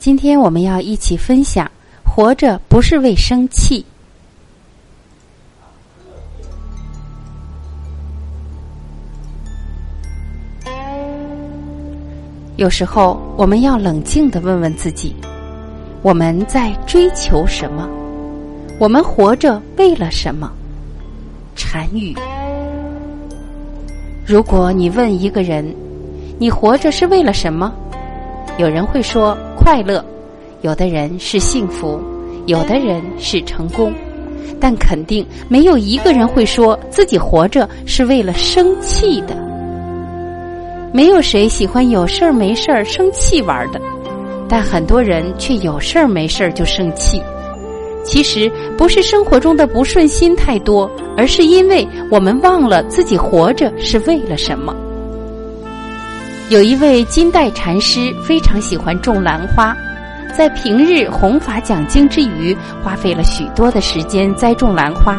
今天我们要一起分享：活着不是为生气。有时候，我们要冷静的问问自己：我们在追求什么？我们活着为了什么？禅语。如果你问一个人，你活着是为了什么？有人会说快乐，有的人是幸福，有的人是成功，但肯定没有一个人会说自己活着是为了生气的。没有谁喜欢有事儿没事儿生气玩的，但很多人却有事儿没事儿就生气。其实不是生活中的不顺心太多，而是因为我们忘了自己活着是为了什么。有一位金代禅师非常喜欢种兰花，在平日弘法讲经之余，花费了许多的时间栽种兰花。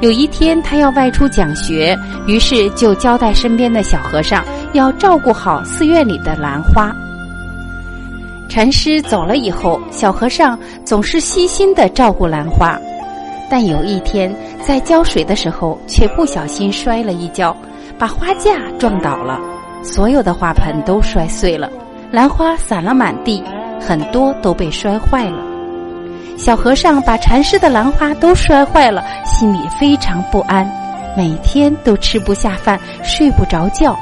有一天，他要外出讲学，于是就交代身边的小和尚要照顾好寺院里的兰花。禅师走了以后，小和尚总是细心的照顾兰花，但有一天在浇水的时候，却不小心摔了一跤，把花架撞倒了。所有的花盆都摔碎了，兰花散了满地，很多都被摔坏了。小和尚把禅师的兰花都摔坏了，心里非常不安，每天都吃不下饭，睡不着觉。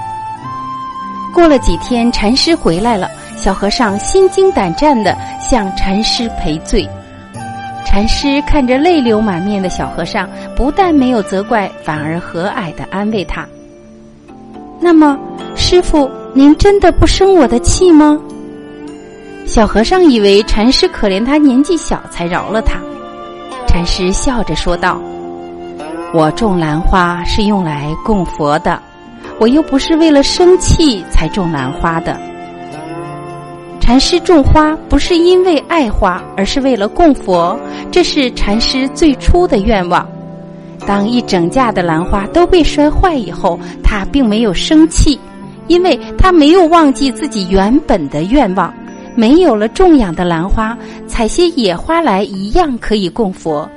过了几天，禅师回来了，小和尚心惊胆战的向禅师赔罪。禅师看着泪流满面的小和尚，不但没有责怪，反而和蔼的安慰他。那么。师傅，您真的不生我的气吗？小和尚以为禅师可怜他年纪小，才饶了他。禅师笑着说道：“我种兰花是用来供佛的，我又不是为了生气才种兰花的。禅师种花不是因为爱花，而是为了供佛，这是禅师最初的愿望。当一整架的兰花都被摔坏以后，他并没有生气。”因为他没有忘记自己原本的愿望，没有了种养的兰花，采些野花来一样可以供佛，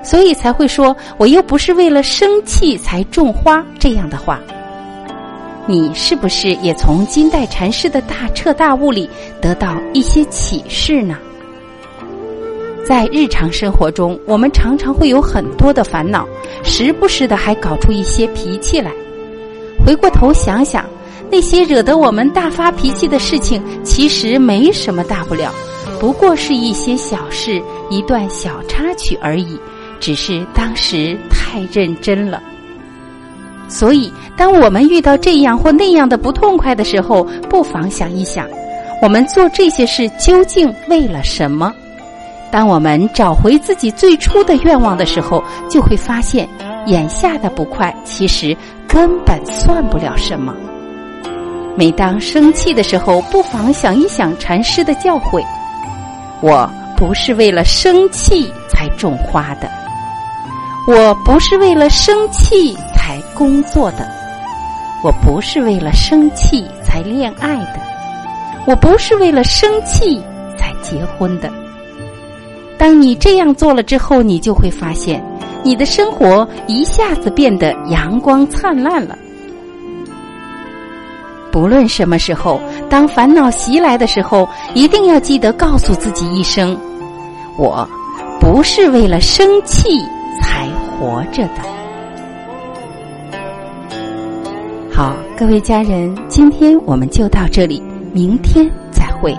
所以才会说我又不是为了生气才种花这样的话。你是不是也从金代禅师的大彻大悟里得到一些启示呢？在日常生活中，我们常常会有很多的烦恼，时不时的还搞出一些脾气来。回过头想想。那些惹得我们大发脾气的事情，其实没什么大不了，不过是一些小事、一段小插曲而已。只是当时太认真了。所以，当我们遇到这样或那样的不痛快的时候，不妨想一想，我们做这些事究竟为了什么？当我们找回自己最初的愿望的时候，就会发现，眼下的不快其实根本算不了什么。每当生气的时候，不妨想一想禅师的教诲。我不是为了生气才种花的，我不是为了生气才工作的，我不是为了生气才恋爱的，我不是为了生气才结婚的。当你这样做了之后，你就会发现，你的生活一下子变得阳光灿烂了。不论什么时候，当烦恼袭来的时候，一定要记得告诉自己一声：“我不是为了生气才活着的。”好，各位家人，今天我们就到这里，明天再会。